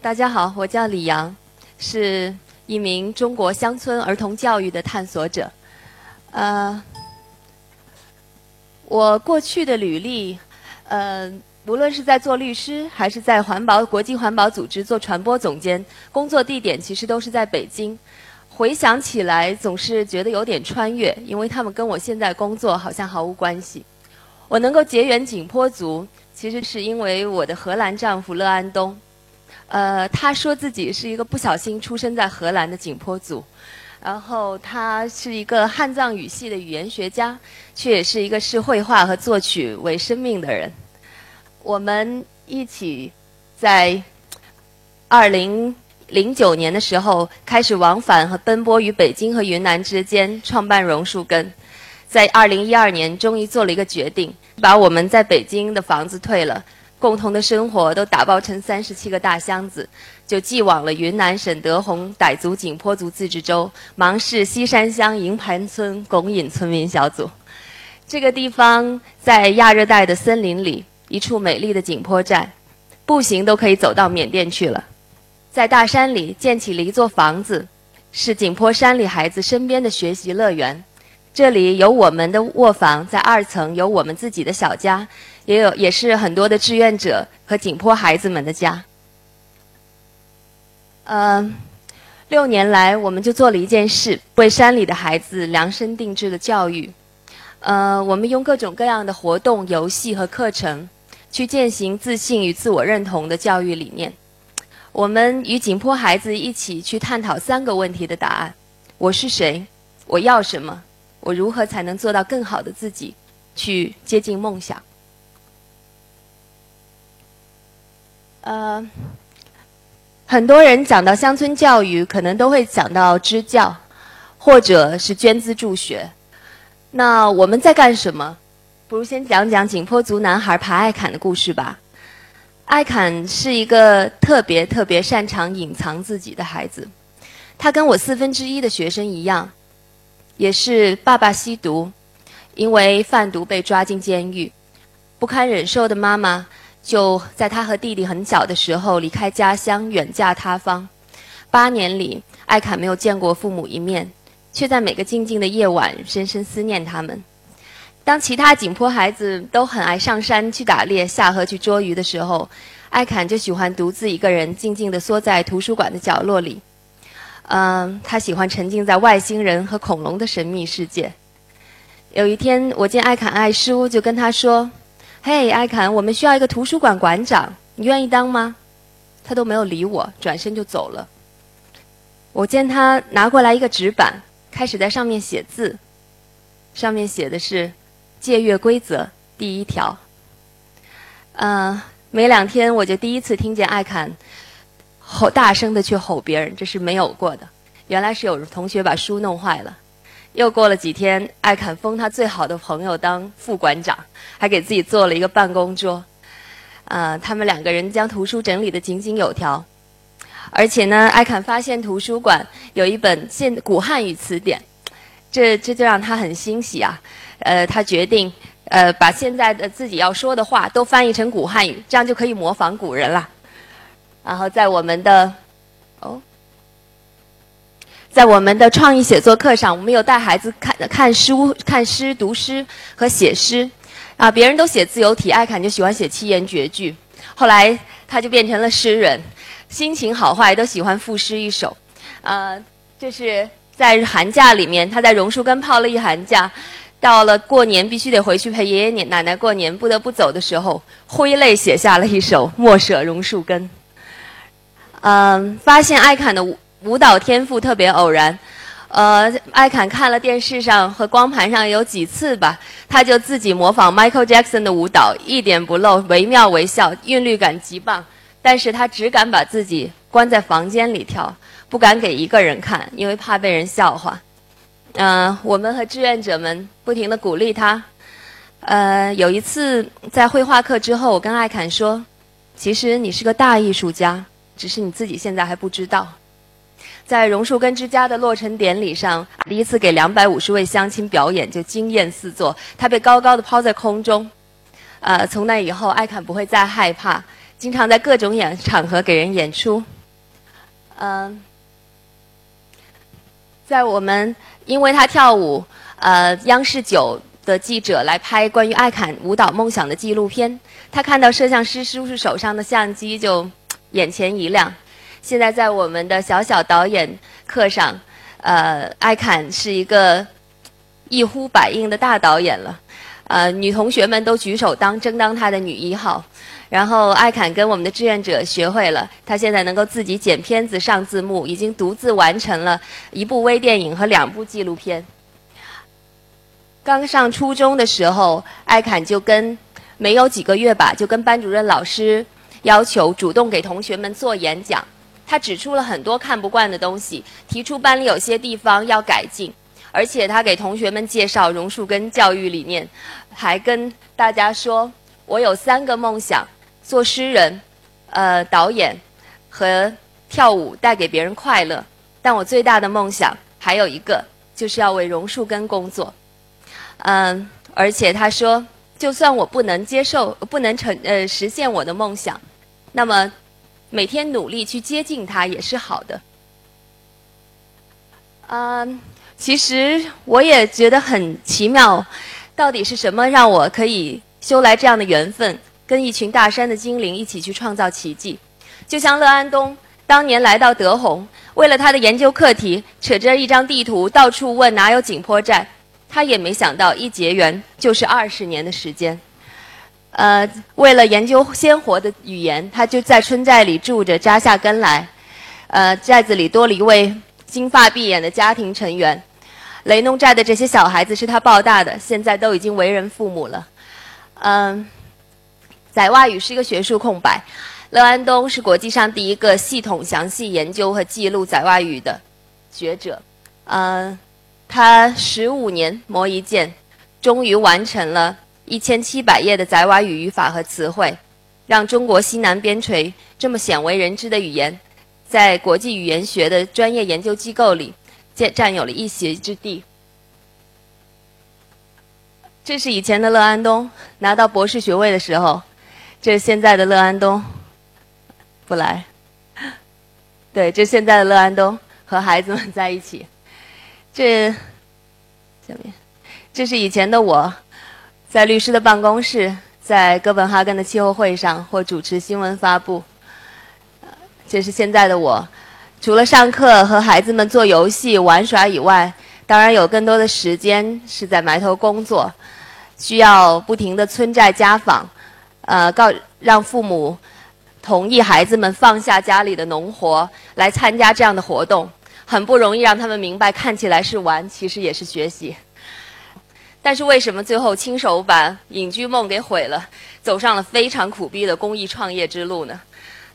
大家好，我叫李阳，是一名中国乡村儿童教育的探索者。呃，我过去的履历，呃，无论是在做律师，还是在环保国际环保组织做传播总监，工作地点其实都是在北京。回想起来，总是觉得有点穿越，因为他们跟我现在工作好像毫无关系。我能够结缘景颇族，其实是因为我的荷兰丈夫乐安东。呃，他说自己是一个不小心出生在荷兰的景颇族，然后他是一个汉藏语系的语言学家，却也是一个视绘画和作曲为生命的人。我们一起在二零零九年的时候开始往返和奔波于北京和云南之间，创办榕树根。在二零一二年，终于做了一个决定，把我们在北京的房子退了。共同的生活都打包成三十七个大箱子，就寄往了云南省德宏傣族景颇族自治州芒市西山乡营盘村拱引村民小组。这个地方在亚热带的森林里，一处美丽的景颇寨，步行都可以走到缅甸去了。在大山里建起了一座房子，是景颇山里孩子身边的学习乐园。这里有我们的卧房，在二层有我们自己的小家。也有，也是很多的志愿者和景颇孩子们的家。嗯，六年来，我们就做了一件事，为山里的孩子量身定制的教育。呃，我们用各种各样的活动、游戏和课程，去践行自信与自我认同的教育理念。我们与景颇孩子一起去探讨三个问题的答案：我是谁？我要什么？我如何才能做到更好的自己，去接近梦想？呃，很多人讲到乡村教育，可能都会讲到支教，或者是捐资助学。那我们在干什么？不如先讲讲景颇族男孩爬艾坎的故事吧。艾坎是一个特别特别擅长隐藏自己的孩子，他跟我四分之一的学生一样，也是爸爸吸毒，因为贩毒被抓进监狱，不堪忍受的妈妈。就在他和弟弟很小的时候离开家乡远嫁他方，八年里，艾坎没有见过父母一面，却在每个静静的夜晚深深思念他们。当其他景颇孩子都很爱上山去打猎、下河去捉鱼的时候，艾坎就喜欢独自一个人静静地缩在图书馆的角落里。嗯，他喜欢沉浸在外星人和恐龙的神秘世界。有一天，我见艾坎爱书，就跟他说。嘿，艾坎，我们需要一个图书馆馆长，你愿意当吗？他都没有理我，转身就走了。我见他拿过来一个纸板，开始在上面写字，上面写的是“借阅规则”第一条。嗯，没两天我就第一次听见艾坎吼大声的去吼别人，这是没有过的。原来是有同学把书弄坏了。又过了几天，艾坎封他最好的朋友当副馆长，还给自己做了一个办公桌。啊，他们两个人将图书整理得井井有条。而且呢，艾坎发现图书馆有一本现古汉语词典，这这就让他很欣喜啊。呃，他决定呃把现在的自己要说的话都翻译成古汉语，这样就可以模仿古人了。然后在我们的哦。在我们的创意写作课上，我们有带孩子看看书、看诗、读诗和写诗。啊，别人都写自由体，艾侃就喜欢写七言绝句。后来他就变成了诗人，心情好坏都喜欢赋诗一首。啊，这是在寒假里面，他在榕树根泡了一寒假，到了过年必须得回去陪爷爷奶奶过年，不得不走的时候，挥泪写下了一首《莫舍榕树根》。嗯，发现艾侃的。舞蹈天赋特别偶然，呃，艾坎看了电视上和光盘上有几次吧，他就自己模仿 Michael Jackson 的舞蹈，一点不漏，惟妙惟肖，韵律感极棒。但是他只敢把自己关在房间里跳，不敢给一个人看，因为怕被人笑话。嗯，我们和志愿者们不停地鼓励他。呃，有一次在绘画课之后，我跟艾坎说：“其实你是个大艺术家，只是你自己现在还不知道。”在榕树根之家的落成典礼上，第一次给两百五十位乡亲表演就惊艳四座。他被高高的抛在空中，呃，从那以后，艾坎不会再害怕，经常在各种演场合给人演出。嗯，在我们因为他跳舞，呃，央视九的记者来拍关于艾侃舞蹈梦想的纪录片，他看到摄像师叔叔手上的相机就眼前一亮。现在在我们的小小导演课上，呃，艾侃是一个一呼百应的大导演了，呃，女同学们都举手当争当他的女一号。然后艾侃跟我们的志愿者学会了，他现在能够自己剪片子、上字幕，已经独自完成了一部微电影和两部纪录片。刚上初中的时候，艾侃就跟没有几个月吧，就跟班主任老师要求主动给同学们做演讲。他指出了很多看不惯的东西，提出班里有些地方要改进，而且他给同学们介绍榕树根教育理念，还跟大家说：“我有三个梦想。”做诗人，呃，导演和跳舞带给别人快乐，但我最大的梦想还有一个，就是要为榕树根工作。嗯，而且他说，就算我不能接受、不能成呃实现我的梦想，那么每天努力去接近它也是好的。嗯，其实我也觉得很奇妙，到底是什么让我可以修来这样的缘分？跟一群大山的精灵一起去创造奇迹，就像乐安东当年来到德宏，为了他的研究课题，扯着一张地图到处问哪有景颇寨，他也没想到一结缘就是二十年的时间。呃，为了研究鲜活的语言，他就在村寨里住着，扎下根来。呃，寨子里多了一位金发碧眼的家庭成员，雷农寨的这些小孩子是他抱大的，现在都已经为人父母了。嗯。宰蛙语是一个学术空白，乐安东是国际上第一个系统详细研究和记录宰蛙语的学者。嗯，他十五年磨一剑，终于完成了一千七百页的宅瓦语语法和词汇，让中国西南边陲这么鲜为人知的语言，在国际语言学的专业研究机构里占占有了一席之地。这是以前的乐安东拿到博士学位的时候。这是现在的乐安东，不来。对，这现在的乐安东和孩子们在一起。这下面，这是以前的我，在律师的办公室，在哥本哈根的气候会上或主持新闻发布。这是现在的我，除了上课和孩子们做游戏玩耍以外，当然有更多的时间是在埋头工作，需要不停的村寨家访。呃，告让父母同意孩子们放下家里的农活来参加这样的活动，很不容易让他们明白，看起来是玩，其实也是学习。但是为什么最后亲手把隐居梦给毁了，走上了非常苦逼的公益创业之路呢？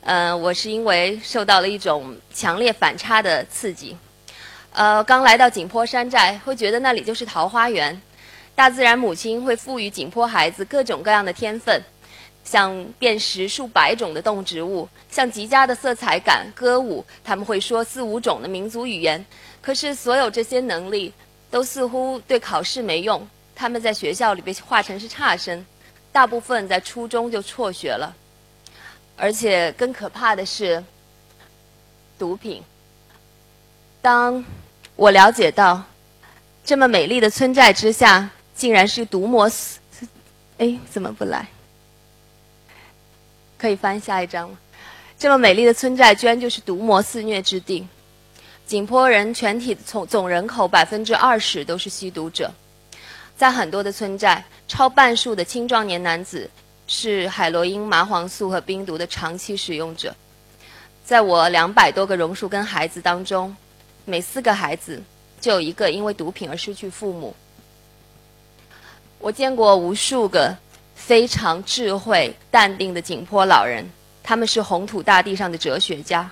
嗯，我是因为受到了一种强烈反差的刺激。呃，刚来到景颇山寨，会觉得那里就是桃花源，大自然母亲会赋予景颇孩子各种各样的天分。像辨识数百种的动植物，像极佳的色彩感、歌舞，他们会说四五种的民族语言。可是，所有这些能力都似乎对考试没用。他们在学校里被划成是差生，大部分在初中就辍学了。而且更可怕的是，毒品。当我了解到这么美丽的村寨之下，竟然是毒魔，哎，怎么不来？可以翻下一张吗？这么美丽的村寨，居然就是毒魔肆虐之地。景颇人全体总总人口百分之二十都是吸毒者，在很多的村寨，超半数的青壮年男子是海洛因、麻黄素和冰毒的长期使用者。在我两百多个榕树根孩子当中，每四个孩子就有一个因为毒品而失去父母。我见过无数个。非常智慧、淡定的景颇老人，他们是红土大地上的哲学家。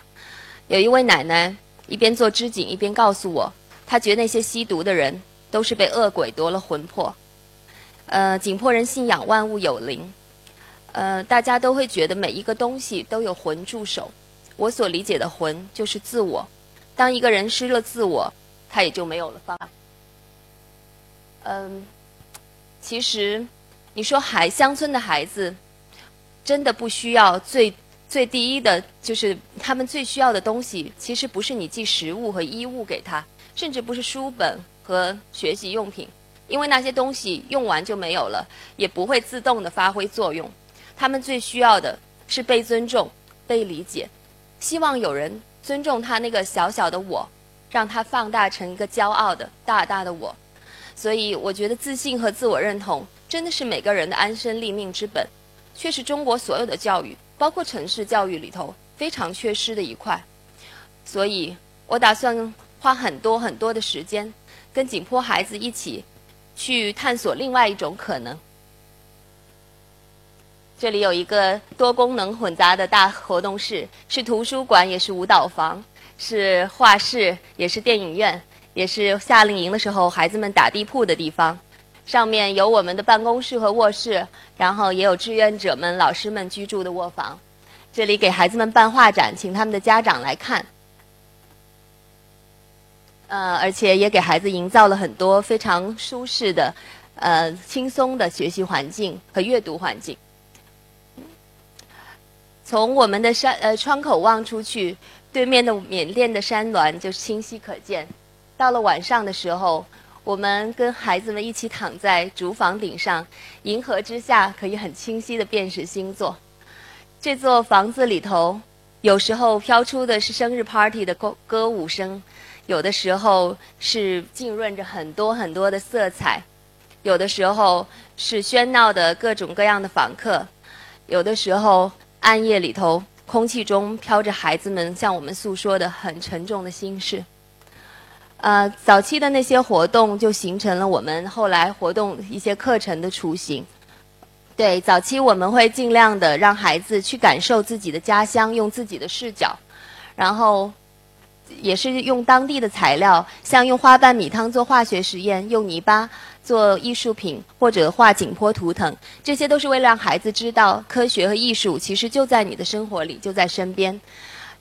有一位奶奶一边做织锦，一边告诉我，她觉得那些吸毒的人都是被恶鬼夺了魂魄。呃，景颇人信仰万物有灵，呃，大家都会觉得每一个东西都有魂助手。我所理解的魂就是自我。当一个人失了自我，他也就没有了方。嗯，其实。你说孩乡村的孩子，真的不需要最最第一的就是他们最需要的东西，其实不是你寄食物和衣物给他，甚至不是书本和学习用品，因为那些东西用完就没有了，也不会自动的发挥作用。他们最需要的是被尊重、被理解，希望有人尊重他那个小小的我，让他放大成一个骄傲的大大的我。所以，我觉得自信和自我认同真的是每个人的安身立命之本，却是中国所有的教育，包括城市教育里头非常缺失的一块。所以我打算花很多很多的时间，跟景颇孩子一起去探索另外一种可能。这里有一个多功能混杂的大活动室，是图书馆，也是舞蹈房，是画室，也是电影院，也是夏令营的时候孩子们打地铺的地方。上面有我们的办公室和卧室，然后也有志愿者们、老师们居住的卧房。这里给孩子们办画展，请他们的家长来看。呃，而且也给孩子营造了很多非常舒适的、呃轻松的学习环境和阅读环境。从我们的山呃窗口望出去，对面的缅甸的山峦就清晰可见。到了晚上的时候，我们跟孩子们一起躺在竹房顶上，银河之下可以很清晰的辨识星座。这座房子里头，有时候飘出的是生日 party 的歌歌舞声，有的时候是浸润着很多很多的色彩，有的时候是喧闹的各种各样的访客，有的时候。暗夜里头，空气中飘着孩子们向我们诉说的很沉重的心事。呃，早期的那些活动就形成了我们后来活动一些课程的雏形。对，早期我们会尽量的让孩子去感受自己的家乡，用自己的视角，然后也是用当地的材料，像用花瓣米汤做化学实验，用泥巴。做艺术品或者画景颇图腾，这些都是为了让孩子知道科学和艺术其实就在你的生活里，就在身边。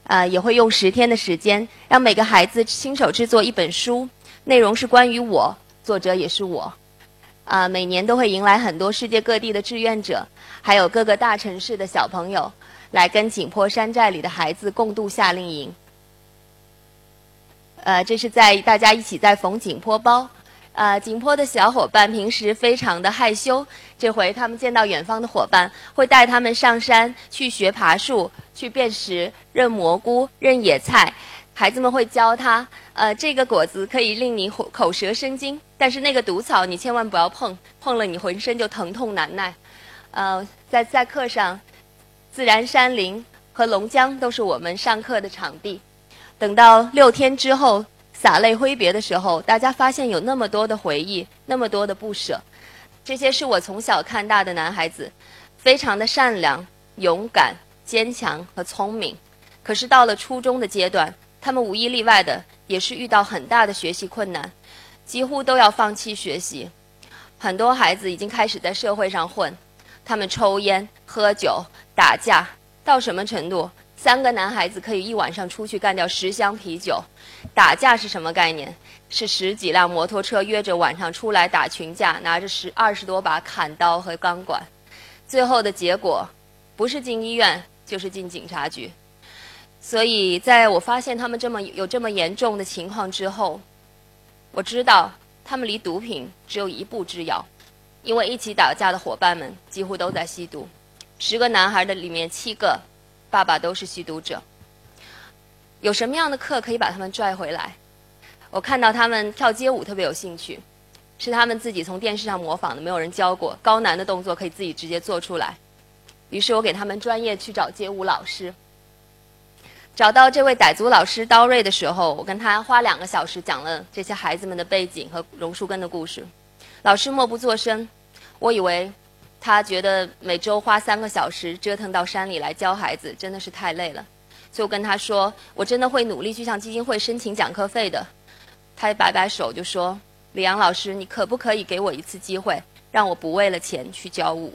啊，也会用十天的时间，让每个孩子亲手制作一本书，内容是关于我，作者也是我。啊，每年都会迎来很多世界各地的志愿者，还有各个大城市的小朋友，来跟景颇山寨里的孩子共度夏令营。呃，这是在大家一起在缝景颇包。啊，景颇的小伙伴平时非常的害羞，这回他们见到远方的伙伴，会带他们上山去学爬树、去辨识、认蘑菇、认野菜。孩子们会教他，呃，这个果子可以令你口舌生津，但是那个毒草你千万不要碰，碰了你浑身就疼痛难耐。呃，在在课上，自然山林和龙江都是我们上课的场地。等到六天之后。洒泪挥别的时候，大家发现有那么多的回忆，那么多的不舍。这些是我从小看大的男孩子，非常的善良、勇敢、坚强和聪明。可是到了初中的阶段，他们无一例外的也是遇到很大的学习困难，几乎都要放弃学习。很多孩子已经开始在社会上混，他们抽烟、喝酒、打架，到什么程度？三个男孩子可以一晚上出去干掉十箱啤酒，打架是什么概念？是十几辆摩托车约着晚上出来打群架，拿着十二十多把砍刀和钢管，最后的结果不是进医院就是进警察局。所以，在我发现他们这么有这么严重的情况之后，我知道他们离毒品只有一步之遥，因为一起打架的伙伴们几乎都在吸毒，十个男孩的里面七个。爸爸都是吸毒者，有什么样的课可以把他们拽回来？我看到他们跳街舞特别有兴趣，是他们自己从电视上模仿的，没有人教过，高难的动作可以自己直接做出来。于是我给他们专业去找街舞老师。找到这位傣族老师刀瑞的时候，我跟他花两个小时讲了这些孩子们的背景和榕树根的故事。老师默不作声，我以为。他觉得每周花三个小时折腾到山里来教孩子，真的是太累了。就跟他说：“我真的会努力去向基金会申请讲课费的。”他摆摆手就说：“李阳老师，你可不可以给我一次机会，让我不为了钱去教舞？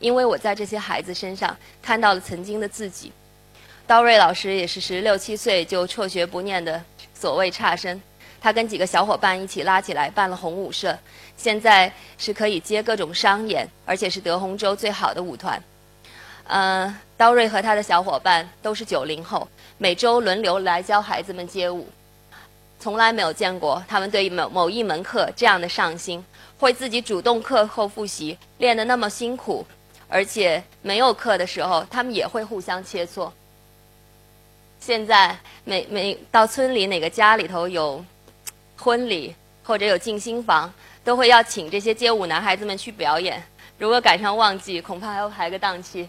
因为我在这些孩子身上看到了曾经的自己。”刀瑞老师也是十六七岁就辍学不念的所谓差生。他跟几个小伙伴一起拉起来办了红舞社，现在是可以接各种商演，而且是德宏州最好的舞团。呃，刀瑞和他的小伙伴都是九零后，每周轮流来教孩子们街舞，从来没有见过他们对某某一门课这样的上心，会自己主动课后复习，练得那么辛苦，而且没有课的时候，他们也会互相切磋。现在每每到村里哪个家里头有婚礼或者有进新房，都会要请这些街舞男孩子们去表演。如果赶上旺季，恐怕还要排个档期。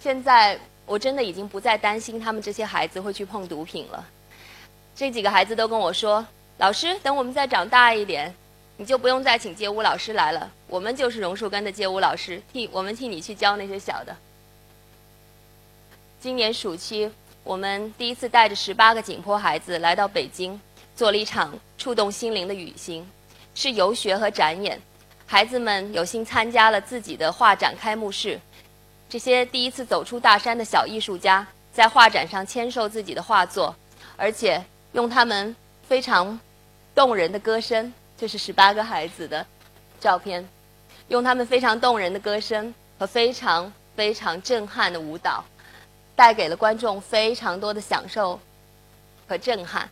现在我真的已经不再担心他们这些孩子会去碰毒品了。这几个孩子都跟我说：“老师，等我们再长大一点。”你就不用再请街舞老师来了，我们就是榕树根的街舞老师，替我们替你去教那些小的。今年暑期，我们第一次带着十八个景颇孩子来到北京，做了一场触动心灵的旅行，是游学和展演。孩子们有幸参加了自己的画展开幕式，这些第一次走出大山的小艺术家，在画展上签售自己的画作，而且用他们非常动人的歌声。这是十八个孩子的照片，用他们非常动人的歌声和非常非常震撼的舞蹈，带给了观众非常多的享受和震撼。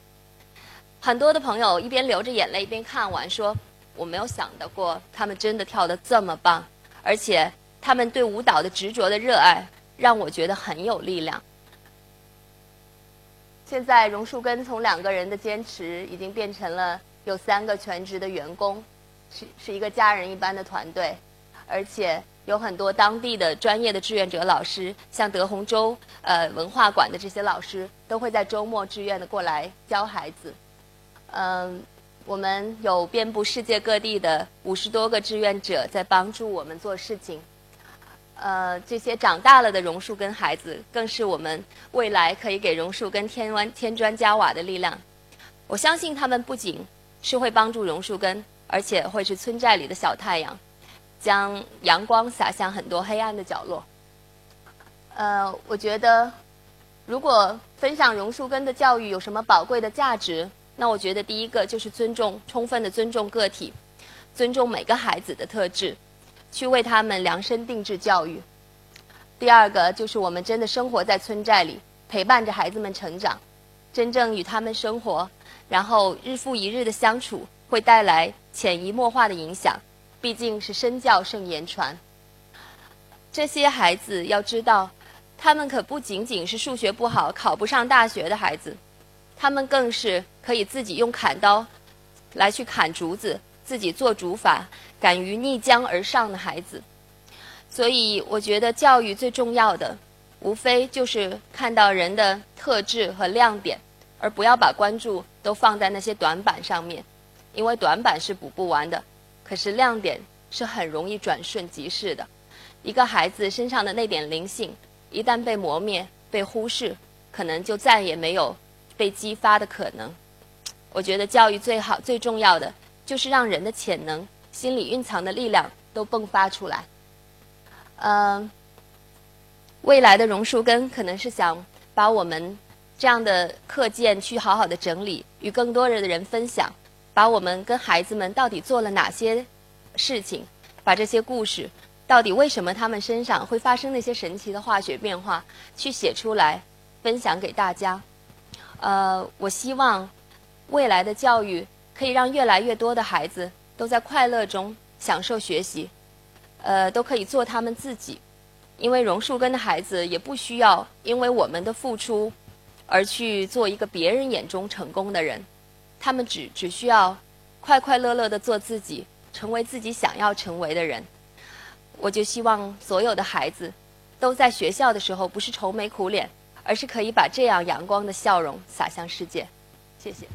很多的朋友一边流着眼泪一边看完，说：“我没有想到过他们真的跳得这么棒，而且他们对舞蹈的执着的热爱，让我觉得很有力量。”现在榕树根从两个人的坚持，已经变成了。有三个全职的员工，是是一个家人一般的团队，而且有很多当地的专业的志愿者老师，像德宏州呃文化馆的这些老师，都会在周末志愿的过来教孩子。嗯，我们有遍布世界各地的五十多个志愿者在帮助我们做事情。呃，这些长大了的榕树根孩子，更是我们未来可以给榕树根添砖添砖加瓦的力量。我相信他们不仅是会帮助榕树根，而且会是村寨里的小太阳，将阳光洒向很多黑暗的角落。呃，我觉得，如果分享榕树根的教育有什么宝贵的价值，那我觉得第一个就是尊重，充分的尊重个体，尊重每个孩子的特质，去为他们量身定制教育。第二个就是我们真的生活在村寨里，陪伴着孩子们成长，真正与他们生活。然后日复一日的相处会带来潜移默化的影响，毕竟是身教胜言传。这些孩子要知道，他们可不仅仅是数学不好、考不上大学的孩子，他们更是可以自己用砍刀来去砍竹子、自己做竹筏、敢于逆江而上的孩子。所以，我觉得教育最重要的，无非就是看到人的特质和亮点。而不要把关注都放在那些短板上面，因为短板是补不完的，可是亮点是很容易转瞬即逝的。一个孩子身上的那点灵性，一旦被磨灭、被忽视，可能就再也没有被激发的可能。我觉得教育最好、最重要的，就是让人的潜能、心里蕴藏的力量都迸发出来。嗯，未来的榕树根可能是想把我们。这样的课件去好好的整理，与更多人的人分享，把我们跟孩子们到底做了哪些事情，把这些故事，到底为什么他们身上会发生那些神奇的化学变化，去写出来，分享给大家。呃，我希望未来的教育可以让越来越多的孩子都在快乐中享受学习，呃，都可以做他们自己，因为榕树根的孩子也不需要因为我们的付出。而去做一个别人眼中成功的人，他们只只需要快快乐乐的做自己，成为自己想要成为的人。我就希望所有的孩子都在学校的时候不是愁眉苦脸，而是可以把这样阳光的笑容洒向世界。谢谢。